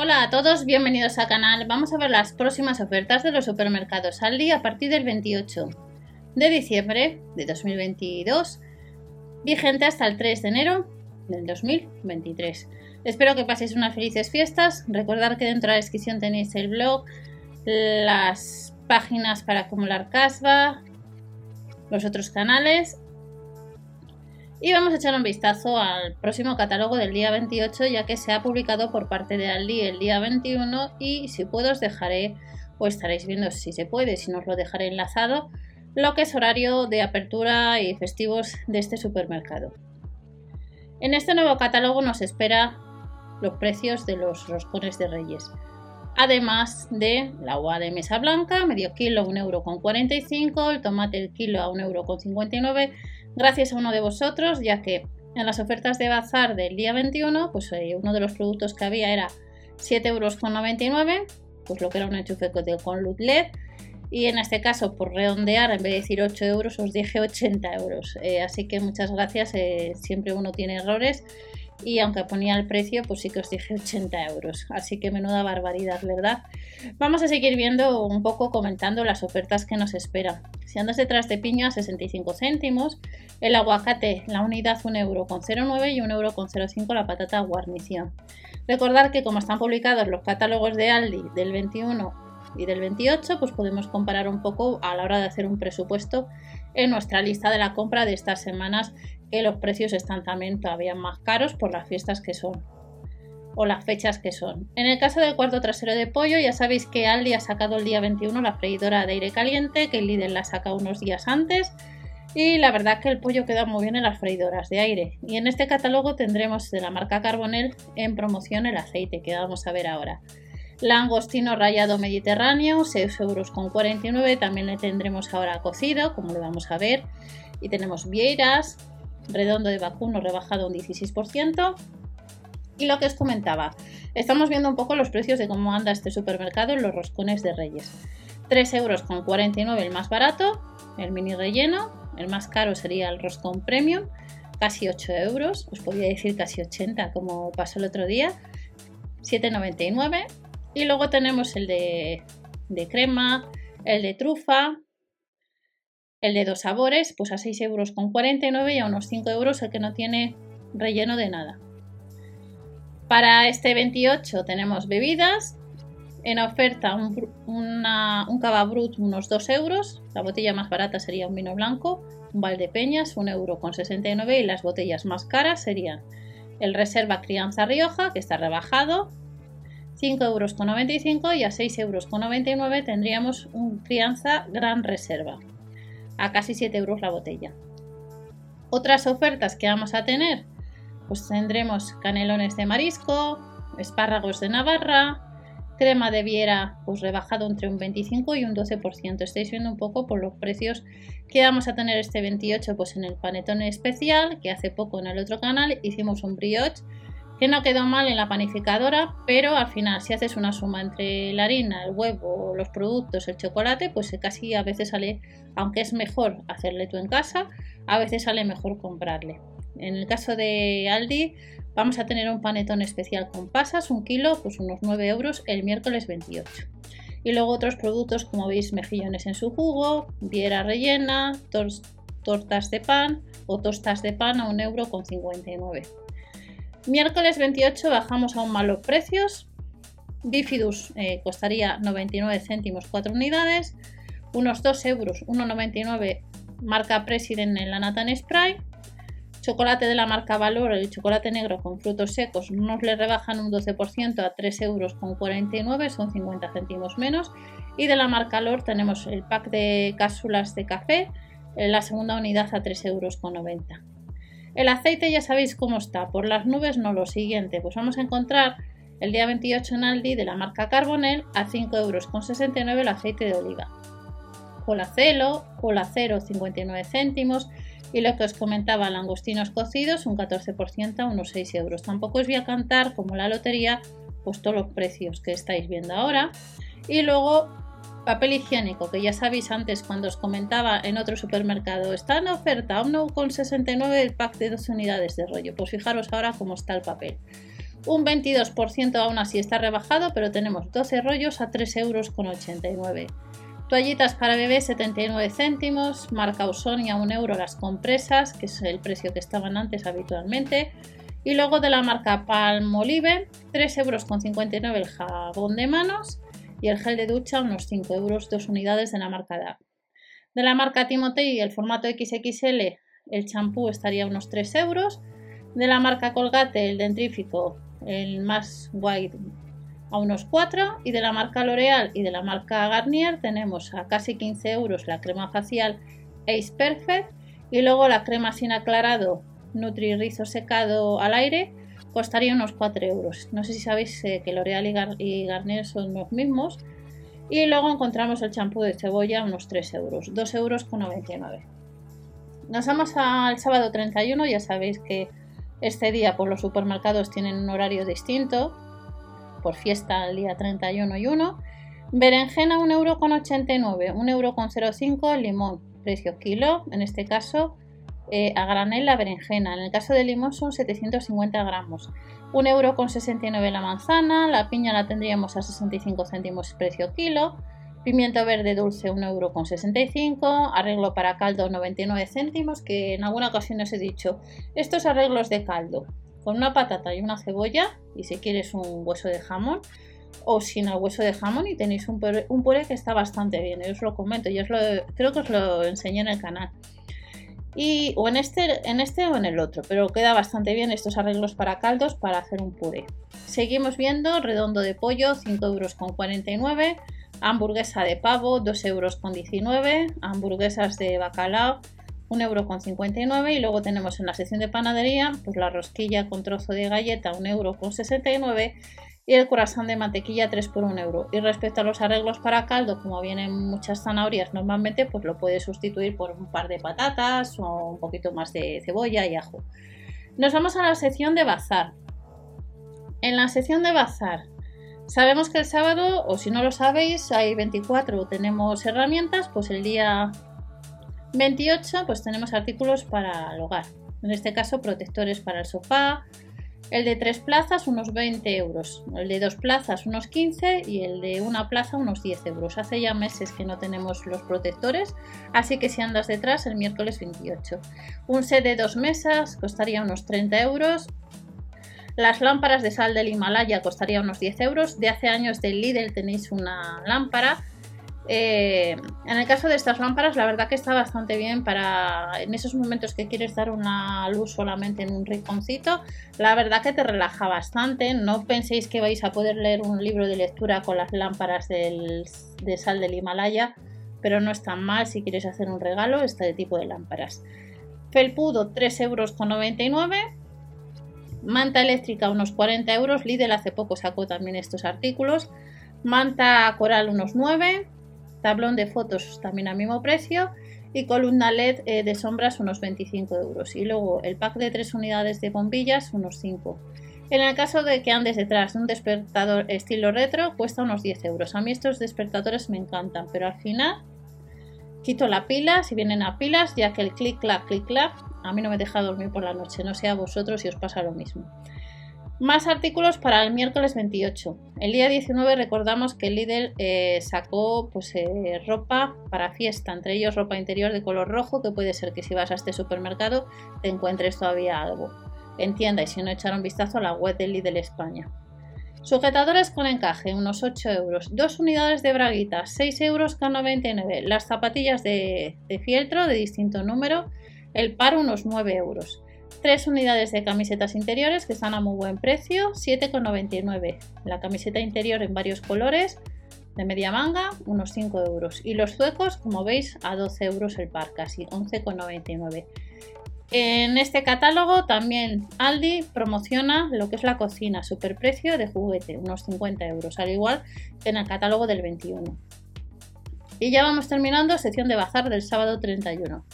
Hola a todos, bienvenidos al canal. Vamos a ver las próximas ofertas de los supermercados Aldi a partir del 28 de diciembre de 2022, vigente hasta el 3 de enero del 2023. Espero que paséis unas felices fiestas. Recordad que dentro de la descripción tenéis el blog, las páginas para acumular casva, los otros canales y vamos a echar un vistazo al próximo catálogo del día 28, ya que se ha publicado por parte de Aldi el día 21 y si puedo os dejaré o estaréis viendo si se puede, si no os lo dejaré enlazado, lo que es horario de apertura y festivos de este supermercado. En este nuevo catálogo nos espera los precios de los roscones de reyes. Además de la uva de mesa blanca, medio kilo, 1,45€, el tomate el kilo a 1,59€, gracias a uno de vosotros, ya que en las ofertas de bazar del día 21, pues eh, uno de los productos que había era 7,99€, pues lo que era un enchufe con luz LED. Y en este caso, por redondear, en vez de decir 8 euros, os dije 80 euros. Eh, así que muchas gracias. Eh, siempre uno tiene errores y aunque ponía el precio, pues sí que os dije 80 euros. Así que menuda barbaridad, ¿verdad? Vamos a seguir viendo un poco, comentando las ofertas que nos esperan. Si andas detrás de piña a 65 céntimos, el aguacate, la unidad 1 euro con 0,9 y 1 euro con 0,5 la patata guarnición. Recordar que como están publicados los catálogos de Aldi del 21 y del 28, pues podemos comparar un poco a la hora de hacer un presupuesto en nuestra lista de la compra de estas semanas que los precios están también todavía más caros por las fiestas que son o las fechas que son. En el caso del cuarto trasero de pollo, ya sabéis que Aldi ha sacado el día 21 la freidora de aire caliente, que el líder la saca unos días antes. Y la verdad que el pollo queda muy bien en las freidoras de aire. Y en este catálogo tendremos de la marca Carbonel en promoción el aceite, que vamos a ver ahora. Langostino rallado mediterráneo, 6 euros con 49. También le tendremos ahora cocido, como lo vamos a ver. Y tenemos vieiras, redondo de vacuno rebajado un 16%. Y lo que os comentaba, estamos viendo un poco los precios de cómo anda este supermercado en los roscones de Reyes. 3 euros con 49 el más barato, el mini relleno, el más caro sería el roscón premium, casi 8 euros, os podría decir casi 80 como pasó el otro día, 7,99 y luego tenemos el de crema, el de trufa, el de dos sabores, pues a 6 euros con 49 y a unos 5 euros el que no tiene relleno de nada. Para este 28 tenemos bebidas. En oferta un, un cava brut unos 2 euros. La botella más barata sería un vino blanco. Un Valdepeñas, 1 euro con 69 y las botellas más caras serían el Reserva Crianza Rioja, que está rebajado, 5 euros con 95 y a 6 euros con 99 tendríamos un Crianza Gran Reserva a casi 7 euros la botella. Otras ofertas que vamos a tener, pues tendremos canelones de marisco, espárragos de Navarra, crema de Viera, pues rebajado entre un 25 y un 12%. Estáis viendo un poco por los precios que vamos a tener este 28, pues en el panetone especial, que hace poco en el otro canal hicimos un brioche que no quedó mal en la panificadora, pero al final si haces una suma entre la harina, el huevo, los productos, el chocolate, pues casi a veces sale, aunque es mejor hacerle tú en casa, a veces sale mejor comprarle. En el caso de Aldi vamos a tener un panetón especial con pasas, un kilo, pues unos 9 euros el miércoles 28. Y luego otros productos como veis mejillones en su jugo, viera rellena, tortas de pan o tostas de pan a 1 euro con 59. Miércoles 28 bajamos a un malos precios. Bifidus eh, costaría 99 céntimos 4 unidades, unos 2 euros 1,99 marca President en la Nathan Spray. Chocolate de la marca Valor, el chocolate negro con frutos secos, nos le rebajan un 12% a 3 euros con 49, son 50 céntimos menos. Y de la marca Lor tenemos el pack de cápsulas de café, la segunda unidad a 3 euros con 90. El aceite ya sabéis cómo está, por las nubes no lo siguiente, pues vamos a encontrar el día 28 en Aldi de la marca Carbonel a 5 euros con 69 el aceite de oliva. Colacelo, colacero 59 céntimos y lo que os comentaba, langostinos cocidos un 14% a unos 6 euros. Tampoco os voy a cantar como la lotería, pues todos los precios que estáis viendo ahora. Y luego Papel higiénico, que ya sabéis antes cuando os comentaba en otro supermercado, está en oferta, 1,69 el pack de dos unidades de rollo. Pues fijaros ahora cómo está el papel. Un 22% aún así está rebajado, pero tenemos 12 rollos a 3,89 euros. Toallitas para bebé 79 céntimos, marca Ausonia 1 euro las compresas, que es el precio que estaban antes habitualmente. Y luego de la marca Palmolive, 3,59 euros el jabón de manos y el gel de ducha unos 5 euros, dos unidades de la marca DAP. De la marca Timotei, el formato XXL, el champú estaría unos 3 euros. De la marca Colgate, el dentrífico, el más white a unos 4 y de la marca L'Oreal y de la marca Garnier tenemos a casi 15 euros la crema facial Ace Perfect y luego la crema sin aclarado Nutri Rizo secado al aire costaría unos 4 euros. No sé si sabéis eh, que L'Oreal y, Garnier son los mismos. Y luego encontramos el champú de cebolla unos 3 euros, 2 euros con 99. Nos vamos al sábado 31, ya sabéis que este día por los supermercados tienen un horario distinto, por fiesta el día 31 y 1. Berenjena 1,89€, 1,05€ el limón, precio kilo, en este caso eh, a granel la berenjena, en el caso del limón son 750 gramos, 1,69€ la manzana, la piña la tendríamos a 65 céntimos precio kilo, pimiento verde dulce 1,65€, arreglo para caldo 99 céntimos, que en alguna ocasión os he dicho, estos arreglos de caldo con una patata y una cebolla, y si quieres un hueso de jamón, o sin el hueso de jamón y tenéis un puré, que está bastante bien, yo os lo comento, yo os lo, creo que os lo enseñé en el canal. Y, o en este, en este o en el otro, pero queda bastante bien estos arreglos para caldos para hacer un puré. Seguimos viendo redondo de pollo, 5,49 euros, hamburguesa de pavo, 2,19 euros, hamburguesas de bacalao, 1,59€ y luego tenemos en la sección de panadería pues la rosquilla con trozo de galleta 1,69€ y el corazón de mantequilla 3 por 1 euro. Y respecto a los arreglos para caldo, como vienen muchas zanahorias normalmente, pues lo puedes sustituir por un par de patatas o un poquito más de cebolla y ajo. Nos vamos a la sección de bazar. En la sección de bazar sabemos que el sábado, o si no lo sabéis, hay 24, tenemos herramientas, pues el día 28 pues tenemos artículos para el hogar. En este caso protectores para el sofá. El de tres plazas unos 20 euros. El de dos plazas unos 15 y el de una plaza unos 10 euros. Hace ya meses que no tenemos los protectores, así que si andas detrás el miércoles 28. Un set de dos mesas costaría unos 30 euros. Las lámparas de sal del Himalaya costaría unos 10 euros. De hace años del Lidl tenéis una lámpara eh, en el caso de estas lámparas, la verdad que está bastante bien para en esos momentos que quieres dar una luz solamente en un rinconcito. La verdad que te relaja bastante. No penséis que vais a poder leer un libro de lectura con las lámparas de sal del Himalaya, pero no es tan mal si quieres hacer un regalo este tipo de lámparas. Felpudo 3,99 euros. Manta eléctrica unos 40 euros. Lidl hace poco sacó también estos artículos. Manta coral unos 9 tablón de fotos también al mismo precio y columna LED eh, de sombras unos 25 euros y luego el pack de 3 unidades de bombillas unos 5. En el caso de que andes detrás de un despertador estilo retro cuesta unos 10 euros. A mí estos despertadores me encantan, pero al final quito la pila si vienen a pilas ya que el clic clac clic clac a mí no me deja dormir por la noche, no sé a vosotros si os pasa lo mismo. Más artículos para el miércoles 28. El día 19 recordamos que Lidl eh, sacó pues, eh, ropa para fiesta, entre ellos ropa interior de color rojo, que puede ser que si vas a este supermercado te encuentres todavía algo. Entienda, y si no echaron vistazo a la web de Lidl España. Sujetadores con encaje, unos 8 euros. Dos unidades de braguitas, 6 euros con 99. Las zapatillas de, de fieltro de distinto número, el par unos 9 euros. Tres unidades de camisetas interiores que están a muy buen precio, 7,99. La camiseta interior en varios colores, de media manga, unos 5 euros. Y los zuecos, como veis, a 12 euros el par, casi 11,99. En este catálogo también Aldi promociona lo que es la cocina, superprecio de juguete, unos 50 euros, al igual que en el catálogo del 21. Y ya vamos terminando, sección de bazar del sábado 31.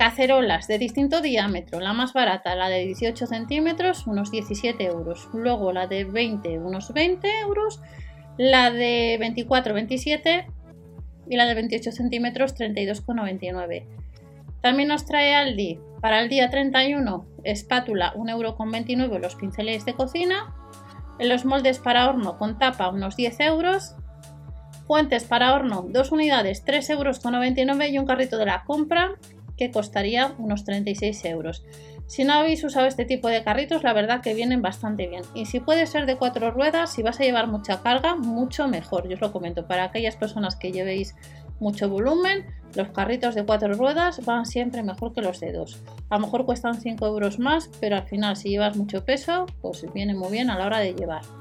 Cacerolas de distinto diámetro, la más barata, la de 18 centímetros, unos 17 euros. Luego la de 20, unos 20 euros. La de 24, 27 y la de 28 centímetros, 32,99. También nos trae Aldi para el día 31 espátula 1,29€ los pinceles de cocina. Los moldes para horno con tapa unos 10 euros. Fuentes para horno, dos unidades, 3,99 euros y un carrito de la compra que costaría unos 36 euros. Si no habéis usado este tipo de carritos, la verdad que vienen bastante bien. Y si puede ser de cuatro ruedas, si vas a llevar mucha carga, mucho mejor. Yo os lo comento, para aquellas personas que llevéis mucho volumen, los carritos de cuatro ruedas van siempre mejor que los de dos. A lo mejor cuestan 5 euros más, pero al final si llevas mucho peso, pues viene muy bien a la hora de llevar.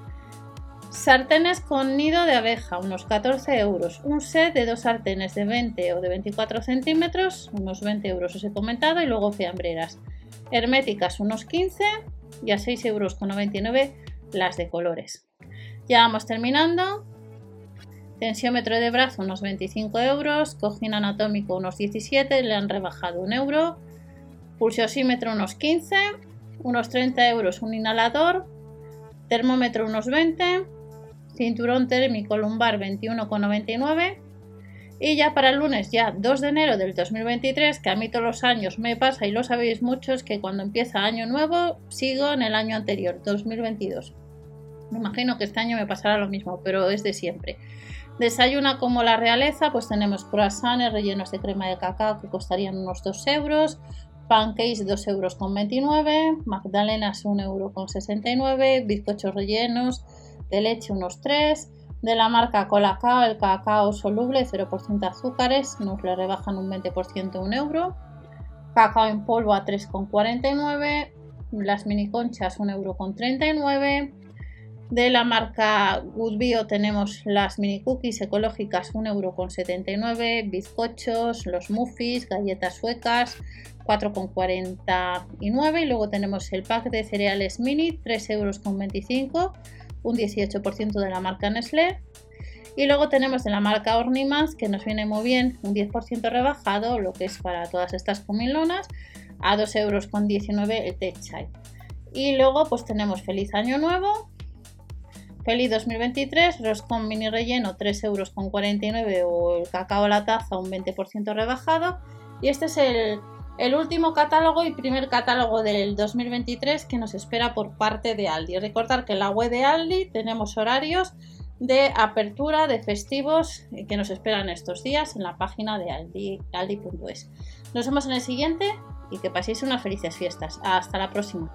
Sartenes con nido de abeja, unos 14 euros. Un set de dos sartenes de 20 o de 24 centímetros, unos 20 euros os he comentado, y luego fiambreras herméticas unos 15 y a 6,99 euros las de colores. Ya vamos terminando. Tensiómetro de brazo unos 25 euros, cojín anatómico unos 17, le han rebajado un euro, pulsiosímetro unos 15, unos 30 euros un inhalador, termómetro unos 20, cinturón térmico lumbar 21,99 y ya para el lunes, ya 2 de enero del 2023, que a mí todos los años me pasa y lo sabéis muchos, que cuando empieza año nuevo sigo en el año anterior, 2022. Me imagino que este año me pasará lo mismo, pero es de siempre. Desayuna como la realeza, pues tenemos croissants rellenos de crema de cacao que costarían unos 2 euros, pancakes 2 euros con 29, magdalenas 1 euro con 69, bizcochos rellenos de leche unos 3, de la marca Colacao, el cacao soluble 0% azúcares, nos le rebajan un 20% un euro. Cacao en polvo a 3,49, las mini conchas 1,39 euro. De la marca Good Bio tenemos las mini cookies ecológicas 1,79 euro, bizcochos, los muffins, galletas suecas 4,49 y luego tenemos el pack de cereales mini 3,25 euros un 18% de la marca Nestlé. Y luego tenemos de la marca Ornimas, que nos viene muy bien, un 10% rebajado, lo que es para todas estas comilonas, a 2,19 euros el Tech Chai. Y luego pues tenemos Feliz Año Nuevo, Feliz 2023, Roscon mini relleno 3,49 euros o el cacao a la taza un 20% rebajado. Y este es el el último catálogo y primer catálogo del 2023 que nos espera por parte de Aldi. Recordar que en la web de Aldi tenemos horarios de apertura de festivos que nos esperan estos días en la página de aldi, aldi.es. Nos vemos en el siguiente y que paséis unas felices fiestas. Hasta la próxima.